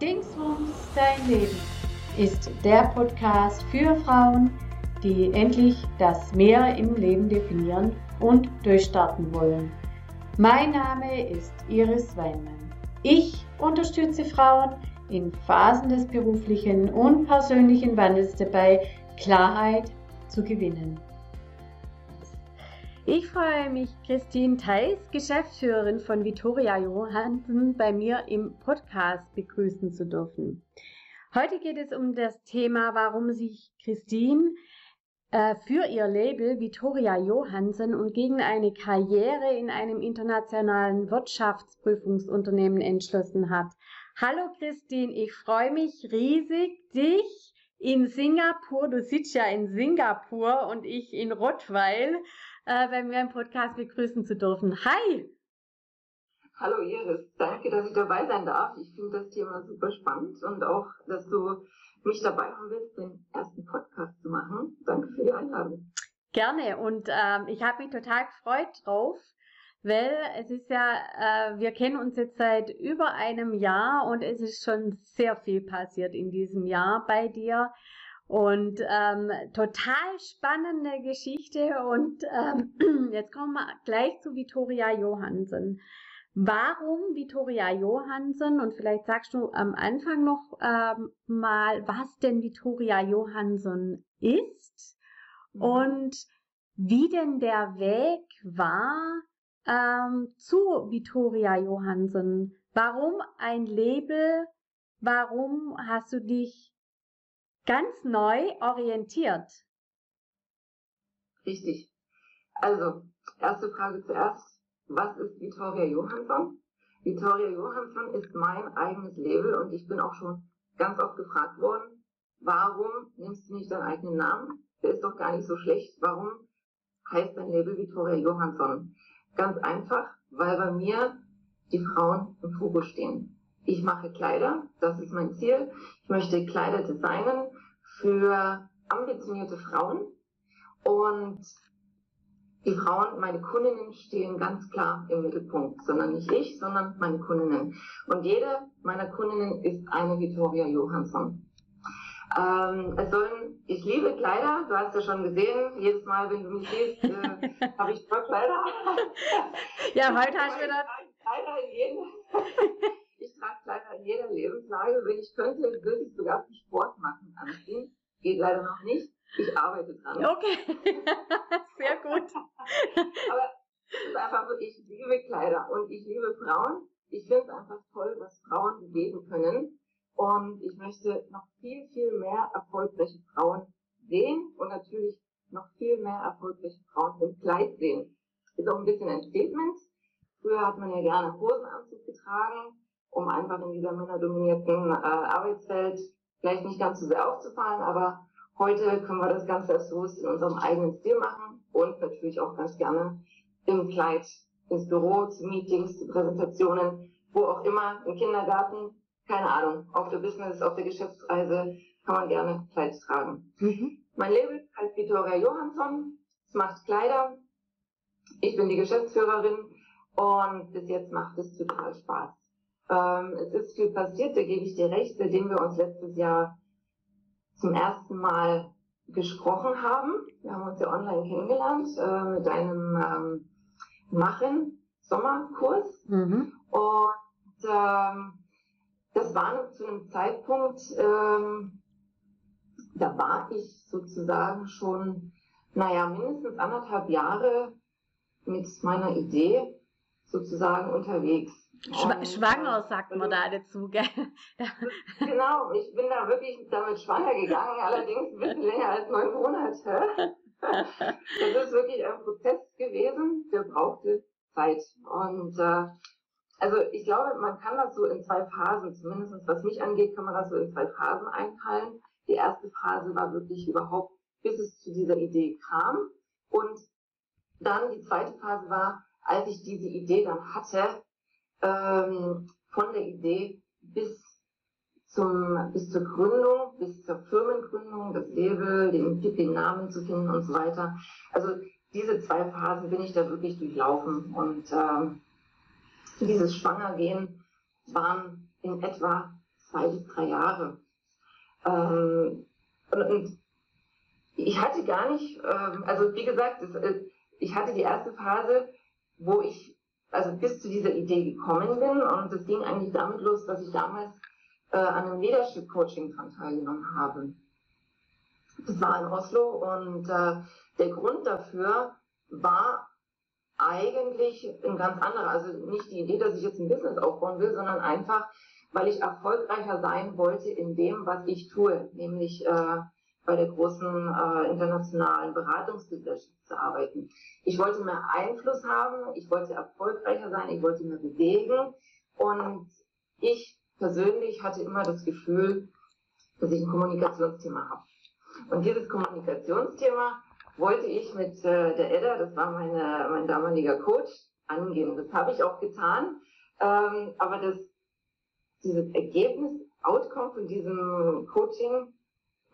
Dingsbums dein Leben ist der Podcast für Frauen, die endlich das Mehr im Leben definieren und durchstarten wollen. Mein Name ist Iris Weinmann. Ich unterstütze Frauen in Phasen des beruflichen und persönlichen Wandels dabei, Klarheit zu gewinnen. Ich freue mich, Christine Theis, Geschäftsführerin von Vittoria Johansen, bei mir im Podcast begrüßen zu dürfen. Heute geht es um das Thema, warum sich Christine äh, für ihr Label Vittoria Johansen und gegen eine Karriere in einem internationalen Wirtschaftsprüfungsunternehmen entschlossen hat. Hallo Christine, ich freue mich riesig, dich in Singapur, du sitzt ja in Singapur und ich in Rottweil, äh, bei mir im Podcast begrüßen zu dürfen. Hi! Hallo Iris, danke, dass ich dabei sein darf. Ich finde das Thema super spannend und auch, dass du mich dabei haben willst, den ersten Podcast zu machen. Danke für die Einladung. Gerne und ähm, ich habe mich total gefreut drauf, weil es ist ja, äh, wir kennen uns jetzt seit über einem Jahr und es ist schon sehr viel passiert in diesem Jahr bei dir. Und ähm, total spannende Geschichte. Und ähm, jetzt kommen wir gleich zu Vittoria Johansen. Warum Vittoria Johansen? Und vielleicht sagst du am Anfang noch ähm, mal, was denn Vittoria Johansen ist mhm. und wie denn der Weg war ähm, zu Vittoria Johansen. Warum ein Label? Warum hast du dich ganz neu orientiert. Richtig. Also, erste Frage zuerst. Was ist Vittoria Johansson? Vittoria Johansson ist mein eigenes Label und ich bin auch schon ganz oft gefragt worden, warum nimmst du nicht deinen eigenen Namen? Der ist doch gar nicht so schlecht. Warum heißt dein Label Vittoria Johansson? Ganz einfach, weil bei mir die Frauen im Fokus stehen. Ich mache Kleider, das ist mein Ziel. Ich möchte Kleider designen für ambitionierte Frauen und die Frauen, meine Kundinnen stehen ganz klar im Mittelpunkt, sondern nicht ich, sondern meine Kundinnen. Und jede meiner Kundinnen ist eine Victoria Johansson. Ähm, es sollen, ich liebe Kleider, du hast ja schon gesehen, jedes Mal, wenn du mich siehst, äh, habe ich toll Kleider. ja, heute hast du wieder... Kleider in jedem, ich trage Kleider in jeder Lebenslage. Wenn ich könnte, würde ich sogar für Sport anziehen. Geht leider noch nicht. Ich arbeite dran. Okay, sehr gut. Aber es ist einfach so, ich liebe Kleider und ich liebe Frauen. Ich finde es einfach toll, was Frauen bewegen können. Und ich möchte noch viel, viel mehr erfolgreiche Frauen sehen und natürlich noch viel mehr erfolgreiche Frauen im Kleid sehen. Ist auch ein bisschen ein Statement. Früher hat man ja gerne Hosenanzug getragen, um einfach in dieser männerdominierten äh, Arbeitswelt vielleicht nicht ganz so sehr aufzufallen, aber heute können wir das ganz selbstbewusst in unserem eigenen Stil machen und natürlich auch ganz gerne im Kleid ins Büro, zu Meetings, zu Präsentationen, wo auch immer, im Kindergarten, keine Ahnung, auf der Business, auf der Geschäftsreise kann man gerne Kleid tragen. Mhm. Mein Label heißt Vittoria Johansson, es macht Kleider, ich bin die Geschäftsführerin und bis jetzt macht es total Spaß. Ähm, es ist viel passiert, da gebe ich dir recht, seitdem wir uns letztes Jahr zum ersten Mal gesprochen haben. Wir haben uns ja online kennengelernt äh, mit einem ähm, Machen Sommerkurs. Mhm. Und ähm, das war zu einem Zeitpunkt, ähm, da war ich sozusagen schon, naja, mindestens anderthalb Jahre mit meiner Idee sozusagen unterwegs. Schwa schwanger sagt man da dazu, gell? genau, ich bin da wirklich damit schwanger gegangen, allerdings ein bisschen länger als neun Monate. Das ist wirklich ein Prozess gewesen, der brauchte Zeit. Und äh, also ich glaube, man kann das so in zwei Phasen, zumindest was mich angeht, kann man das so in zwei Phasen einteilen. Die erste Phase war wirklich überhaupt, bis es zu dieser Idee kam. Und dann die zweite Phase war, als ich diese Idee dann hatte, ähm, von der Idee bis zum, bis zur Gründung, bis zur Firmengründung, das Label, den, den Namen zu finden und so weiter. Also diese zwei Phasen bin ich da wirklich durchlaufen und ähm, dieses Schwangergehen waren in etwa zwei bis drei Jahre. Ähm, und, und, ich hatte gar nicht, ähm, also wie gesagt, das, äh, ich hatte die erste Phase, wo ich also bis zu dieser Idee gekommen bin und das ging eigentlich damit los, dass ich damals äh, an einem Leadership Coaching dran teilgenommen habe. Das war in Oslo und äh, der Grund dafür war eigentlich ein ganz anderer. Also nicht die Idee, dass ich jetzt ein Business aufbauen will, sondern einfach, weil ich erfolgreicher sein wollte in dem, was ich tue, nämlich äh, bei der großen äh, internationalen Beratungsgesellschaft zu arbeiten. Ich wollte mehr Einfluss haben, ich wollte erfolgreicher sein, ich wollte mehr bewegen und ich persönlich hatte immer das Gefühl, dass ich ein Kommunikationsthema habe. Und dieses Kommunikationsthema wollte ich mit äh, der Edda, das war meine, mein damaliger Coach, angehen. Das habe ich auch getan. Ähm, aber das, dieses Ergebnis, Outcome von diesem Coaching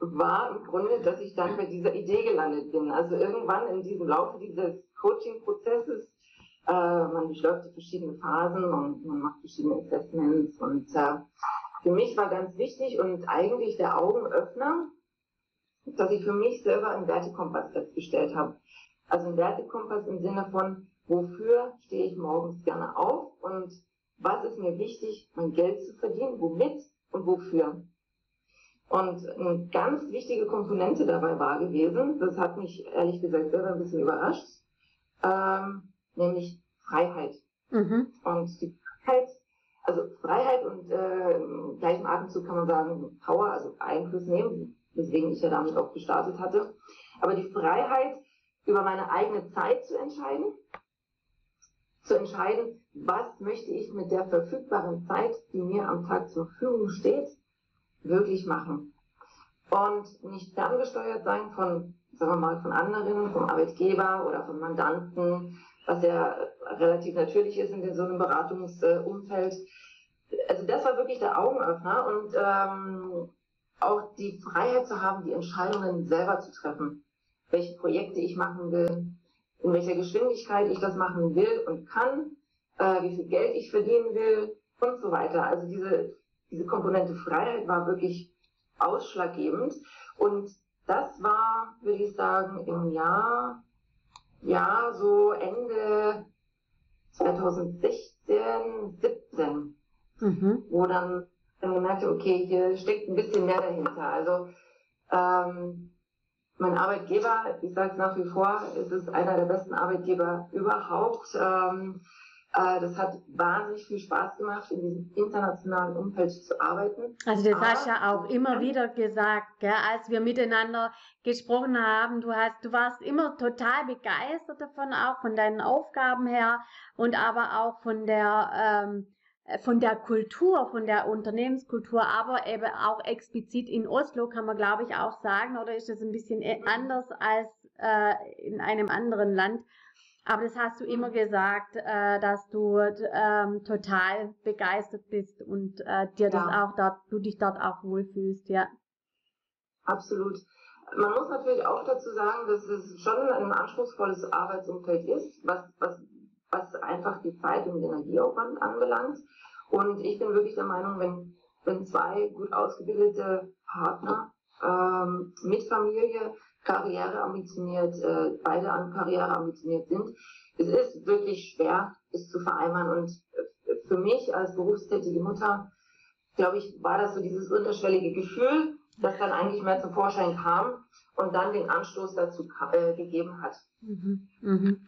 war im Grunde, dass ich dann bei dieser Idee gelandet bin. Also irgendwann in diesem Laufe dieses Coaching-Prozesses, äh, man durchläuft die verschiedenen Phasen und man macht verschiedene Assessments und äh, für mich war ganz wichtig und eigentlich der Augenöffner, dass ich für mich selber einen Wertekompass festgestellt habe. Also ein Wertekompass im Sinne von, wofür stehe ich morgens gerne auf und was ist mir wichtig, mein Geld zu verdienen, womit und wofür. Und eine ganz wichtige Komponente dabei war gewesen, das hat mich ehrlich gesagt selber ein bisschen überrascht, ähm, nämlich Freiheit. Mhm. Und die Freiheit, also Freiheit und äh, im gleichen Atemzug kann man sagen Power, also Einfluss nehmen, weswegen ich ja damit auch gestartet hatte. Aber die Freiheit, über meine eigene Zeit zu entscheiden, zu entscheiden, was möchte ich mit der verfügbaren Zeit, die mir am Tag zur Verfügung steht, wirklich machen. Und nicht ferngesteuert sein von, sagen wir mal, von anderen, vom Arbeitgeber oder von Mandanten, was ja relativ natürlich ist in so einem Beratungsumfeld. Also das war wirklich der Augenöffner und ähm, auch die Freiheit zu haben, die Entscheidungen selber zu treffen. Welche Projekte ich machen will, in welcher Geschwindigkeit ich das machen will und kann, äh, wie viel Geld ich verdienen will und so weiter. Also diese diese Komponente Freiheit war wirklich ausschlaggebend. Und das war, würde ich sagen, im Jahr, ja, so Ende 2016, 17, mhm. wo dann, dann gemerkt habe, okay, hier steckt ein bisschen mehr dahinter. Also, ähm, mein Arbeitgeber, ich sage es nach wie vor, es ist einer der besten Arbeitgeber überhaupt. Ähm, äh, das hat wahnsinnig viel Spaß gemacht, in diesem internationalen Umfeld zu arbeiten. Also das Aber, hast du ja auch immer wieder gesagt, gell, als wir miteinander gesprochen haben. Du hast, du warst immer total begeistert davon, auch von deinen Aufgaben her und aber auch von der ähm, von der Kultur, von der Unternehmenskultur, aber eben auch explizit in Oslo kann man, glaube ich, auch sagen, oder ist das ein bisschen e-, anders als äh, in einem anderen Land? Aber das hast du immer gesagt, äh, dass du ähm, total begeistert bist und äh, dir das auch dort, du dich dort auch wohlfühlst, ja. Absolut. Man muss natürlich auch dazu sagen, dass es schon ein anspruchsvolles Arbeitsumfeld ist, was, was, was einfach die Zeit und den Energieaufwand anbelangt. Und ich bin wirklich der Meinung, wenn, wenn zwei gut ausgebildete Partner ähm, mit Familie Karriere ambitioniert, äh, beide an Karriere ambitioniert sind. Es ist wirklich schwer, es zu vereinbaren. Und äh, für mich als berufstätige Mutter, glaube ich, war das so dieses unterschwellige Gefühl, das dann eigentlich mehr zum Vorschein kam und dann den Anstoß dazu äh, gegeben hat. Mhm. Mhm.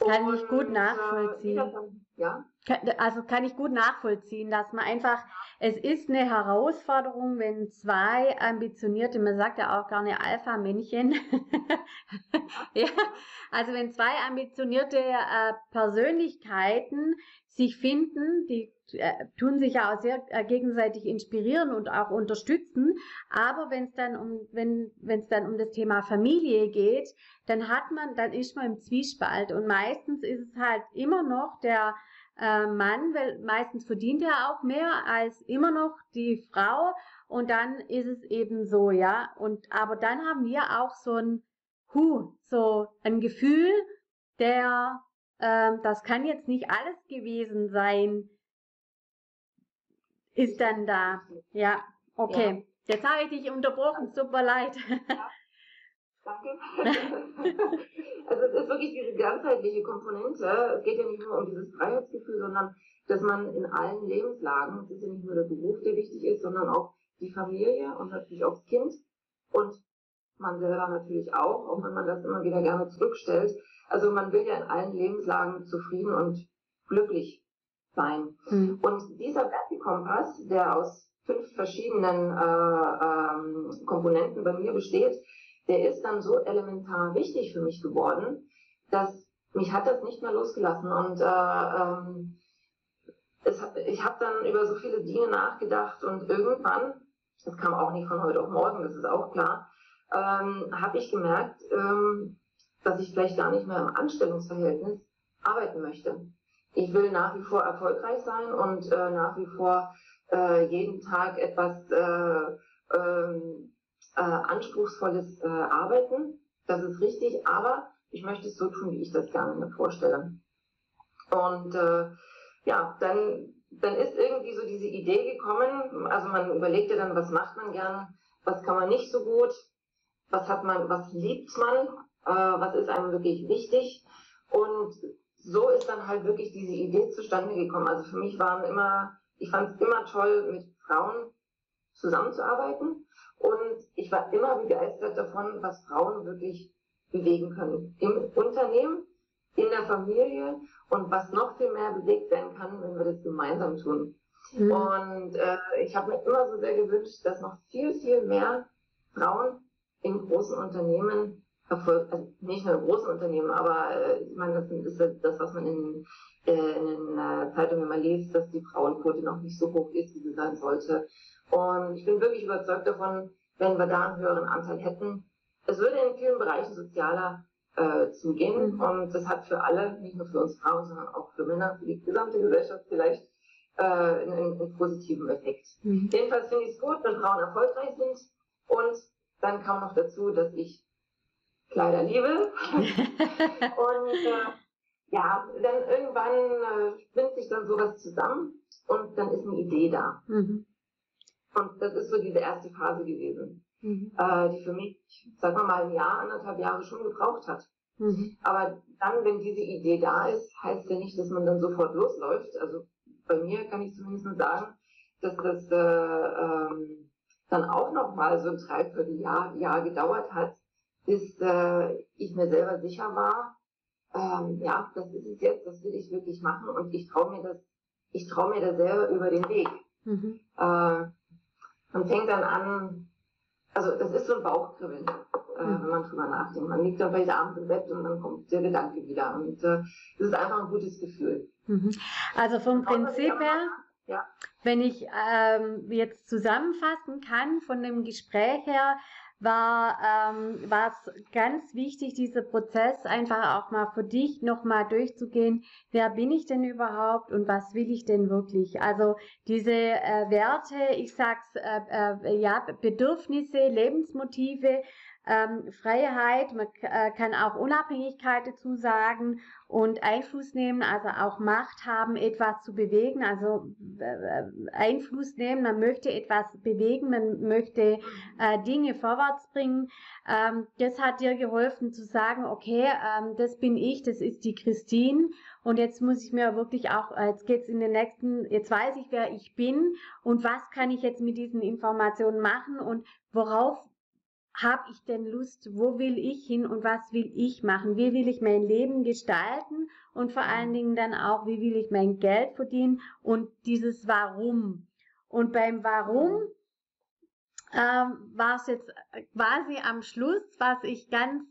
Kann und, ich gut äh, nachvollziehen. Äh, ja? Also kann ich gut nachvollziehen, dass man einfach es ist eine Herausforderung, wenn zwei ambitionierte, man sagt ja auch gerne Alpha-Männchen, ja, also wenn zwei ambitionierte äh, Persönlichkeiten sich finden, die äh, tun sich ja auch sehr äh, gegenseitig inspirieren und auch unterstützen, aber wenn es dann um wenn wenn es dann um das Thema Familie geht, dann hat man dann ist man im Zwiespalt. Und meistens ist es halt immer noch der äh, Mann, weil meistens verdient er auch mehr als immer noch die Frau und dann ist es eben so, ja. Und aber dann haben wir auch so ein Hu, so ein Gefühl, der, äh, das kann jetzt nicht alles gewesen sein. ist dann da. Ja, okay. Ja. Jetzt habe ich dich unterbrochen, super leid. Ja. Danke. also es ist wirklich diese ganzheitliche Komponente. Es geht ja nicht nur um dieses Freiheitsgefühl, sondern dass man in allen Lebenslagen, es ist ja nicht nur der Beruf, der wichtig ist, sondern auch die Familie und natürlich auch das Kind und man selber natürlich auch, auch wenn man das immer wieder gerne zurückstellt. Also man will ja in allen Lebenslagen zufrieden und glücklich sein. Mhm. Und dieser Wertekompass, der aus fünf verschiedenen äh, ähm, Komponenten bei mir besteht, der ist dann so elementar wichtig für mich geworden, dass mich hat das nicht mehr losgelassen und äh, ähm, es, ich habe dann über so viele Dinge nachgedacht und irgendwann, das kam auch nicht von heute auf morgen, das ist auch klar, ähm, habe ich gemerkt, ähm, dass ich vielleicht gar nicht mehr im Anstellungsverhältnis arbeiten möchte. Ich will nach wie vor erfolgreich sein und äh, nach wie vor äh, jeden Tag etwas äh, ähm, äh, anspruchsvolles äh, Arbeiten. Das ist richtig, aber ich möchte es so tun, wie ich das gerne mir vorstelle. Und äh, ja, dann, dann ist irgendwie so diese Idee gekommen, also man überlegt ja dann, was macht man gern, was kann man nicht so gut, was hat man, was liebt man, äh, was ist einem wirklich wichtig. Und so ist dann halt wirklich diese Idee zustande gekommen. Also für mich waren immer, ich fand es immer toll, mit Frauen zusammenzuarbeiten. Und ich war immer begeistert davon, was Frauen wirklich bewegen können. Im Unternehmen, in der Familie und was noch viel mehr bewegt werden kann, wenn wir das gemeinsam tun. Mhm. Und äh, ich habe mir immer so sehr gewünscht, dass noch viel, viel mehr Frauen in großen Unternehmen Erfolg, also nicht nur in großen Unternehmen, aber äh, ich meine, das ist das, was man in, äh, in den äh, Zeitungen immer liest, dass die Frauenquote noch nicht so hoch ist, wie sie sein sollte. Und ich bin wirklich überzeugt davon, wenn wir da einen höheren Anteil hätten. Es würde in vielen Bereichen sozialer äh, zugehen mhm. und das hat für alle, nicht nur für uns Frauen, sondern auch für Männer, für die gesamte Gesellschaft vielleicht äh, einen, einen positiven Effekt. Mhm. Jedenfalls finde ich es gut, wenn Frauen erfolgreich sind und dann kam noch dazu, dass ich Kleider liebe. und äh, ja, dann irgendwann äh, spinnt sich dann sowas zusammen und dann ist eine Idee da. Mhm. Und das ist so diese erste Phase gewesen, mhm. äh, die für mich, sagen wir mal, ein Jahr, anderthalb Jahre schon gebraucht hat. Mhm. Aber dann, wenn diese Idee da ist, heißt ja nicht, dass man dann sofort losläuft. Also bei mir kann ich zumindest sagen, dass das äh, ähm, dann auch noch mal so ein Dreivierteljahr Jahr gedauert hat, bis äh, ich mir selber sicher war, ähm, ja, das ist es jetzt, das will ich wirklich machen und ich traue mir das, ich traue mir das selber über den Weg. Mhm. Äh, man fängt dann an, also das ist so ein Bauchkribbeln, äh, mhm. wenn man drüber nachdenkt. Man liegt dann vielleicht abends im Bett und dann kommt der Gedanke wieder. Und äh, das ist einfach ein gutes Gefühl. Mhm. Also vom Prinzip her, ja. wenn ich ähm, jetzt zusammenfassen kann von dem Gespräch her, war ähm, war es ganz wichtig, dieser Prozess einfach auch mal für dich nochmal durchzugehen. Wer bin ich denn überhaupt und was will ich denn wirklich? Also diese äh, Werte, ich sag's äh, äh, ja Bedürfnisse, Lebensmotive, ähm, Freiheit, man äh, kann auch Unabhängigkeit dazu sagen und Einfluss nehmen, also auch Macht haben, etwas zu bewegen, also äh, Einfluss nehmen, man möchte etwas bewegen, man möchte äh, Dinge vorwärts bringen. Ähm, das hat dir geholfen zu sagen, okay, ähm, das bin ich, das ist die Christine und jetzt muss ich mir wirklich auch, jetzt geht's in den nächsten, jetzt weiß ich, wer ich bin und was kann ich jetzt mit diesen Informationen machen und worauf habe ich denn Lust, wo will ich hin und was will ich machen, wie will ich mein Leben gestalten? Und vor allen Dingen dann auch, wie will ich mein Geld verdienen? Und dieses Warum. Und beim Warum ähm, war es jetzt quasi am Schluss, was ich ganz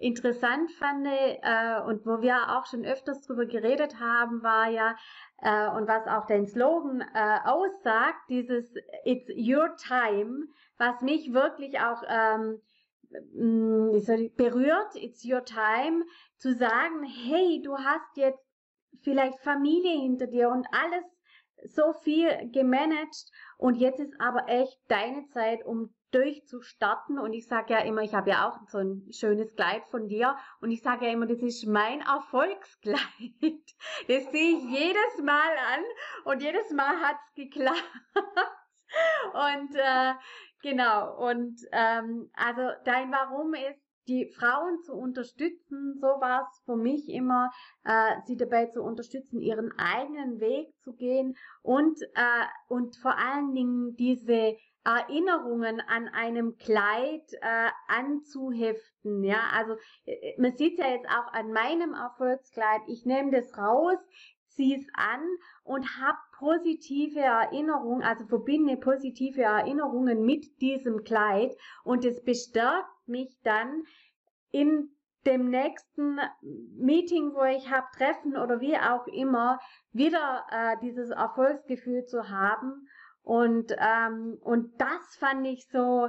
interessant fand äh, und wo wir auch schon öfters drüber geredet haben, war ja, äh, und was auch dein Slogan äh, aussagt, dieses It's your time, was mich wirklich auch ähm, mm, berührt, It's your time, zu sagen, hey, du hast jetzt vielleicht Familie hinter dir und alles so viel gemanagt und jetzt ist aber echt deine Zeit, um durchzustarten. Und ich sage ja immer, ich habe ja auch so ein schönes Kleid von dir. Und ich sage ja immer, das ist mein Erfolgskleid. Das sehe ich jedes Mal an und jedes Mal hat's geklappt. Und äh, genau, und ähm, also dein Warum ist, die Frauen zu unterstützen, so war es für mich immer, äh, sie dabei zu unterstützen, ihren eigenen Weg zu gehen und, äh, und vor allen Dingen diese Erinnerungen an einem Kleid äh, anzuheften. Ja, also äh, man sieht ja jetzt auch an meinem Erfolgskleid. Ich nehme das raus, ziehe es an und habe positive Erinnerungen, also verbinde positive Erinnerungen mit diesem Kleid und es bestärkt mich dann in dem nächsten Meeting, wo ich habe, Treffen oder wie auch immer, wieder äh, dieses Erfolgsgefühl zu haben. Und, ähm, und das fand ich so,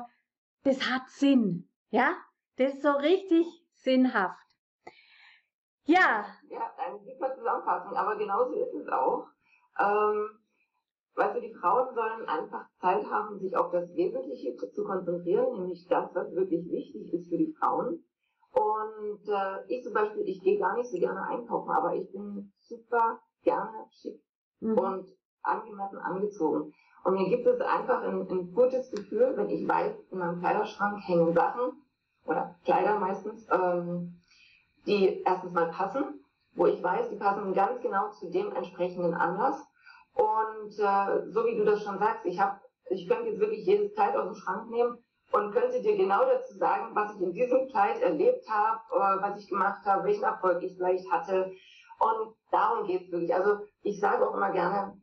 das hat Sinn. Ja, das ist so richtig sinnhaft. Ja. Ja, eine super Zusammenfassung, aber genauso ist es auch. Ähm, weißt du, die Frauen sollen einfach Zeit haben, sich auf das Wesentliche zu konzentrieren, nämlich das, was wirklich wichtig ist für die Frauen. Und äh, ich zum Beispiel, ich gehe gar nicht so gerne einkaufen, aber ich bin super gerne schick mhm. und angemessen angezogen. Und mir gibt es einfach ein, ein, gutes Gefühl, wenn ich weiß, in meinem Kleiderschrank hängen Sachen, oder Kleider meistens, ähm, die erstens mal passen, wo ich weiß, die passen ganz genau zu dem entsprechenden Anlass. Und äh, so wie du das schon sagst, ich habe, ich könnte jetzt wirklich jedes Kleid aus dem Schrank nehmen und könnte dir genau dazu sagen, was ich in diesem Kleid erlebt habe, äh, was ich gemacht habe, welchen Erfolg ich vielleicht hatte. Und darum geht's wirklich. Also ich sage auch immer gerne,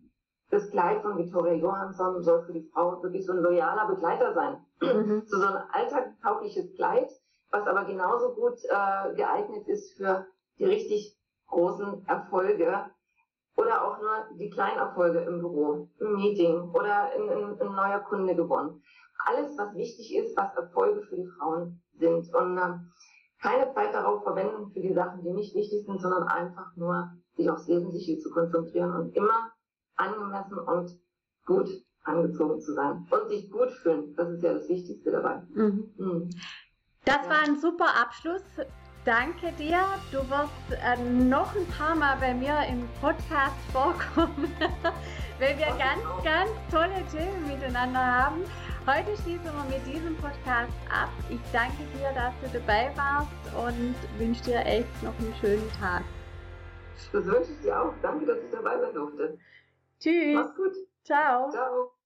das Kleid von Victoria Johansson soll für die Frau wirklich so ein loyaler Begleiter sein. Mhm. So, so ein alltagstaugliches Kleid, was aber genauso gut äh, geeignet ist für die richtig großen Erfolge oder auch nur die kleinen Erfolge im Büro, im Meeting oder in, in, ein neuer Kunde gewonnen alles, was wichtig ist, was Erfolge für die Frauen sind. Und äh, keine Zeit darauf verwenden für die Sachen, die nicht wichtig sind, sondern einfach nur sich aufs Wesentliche zu konzentrieren und immer angemessen und gut angezogen zu sein und sich gut fühlen. Das ist ja das Wichtigste dabei. Mhm. Mhm. Das ja. war ein super Abschluss. Danke dir. Du wirst äh, noch ein paar Mal bei mir im Podcast vorkommen, weil wir ganz, ganz tolle Themen miteinander haben. Heute schließen wir mit diesem Podcast ab. Ich danke dir, dass du dabei warst und wünsche dir echt noch einen schönen Tag. Das wünsche ich dir auch. Danke, dass ich dabei sein durfte. Tschüss. Mach's gut. Ciao. Ciao.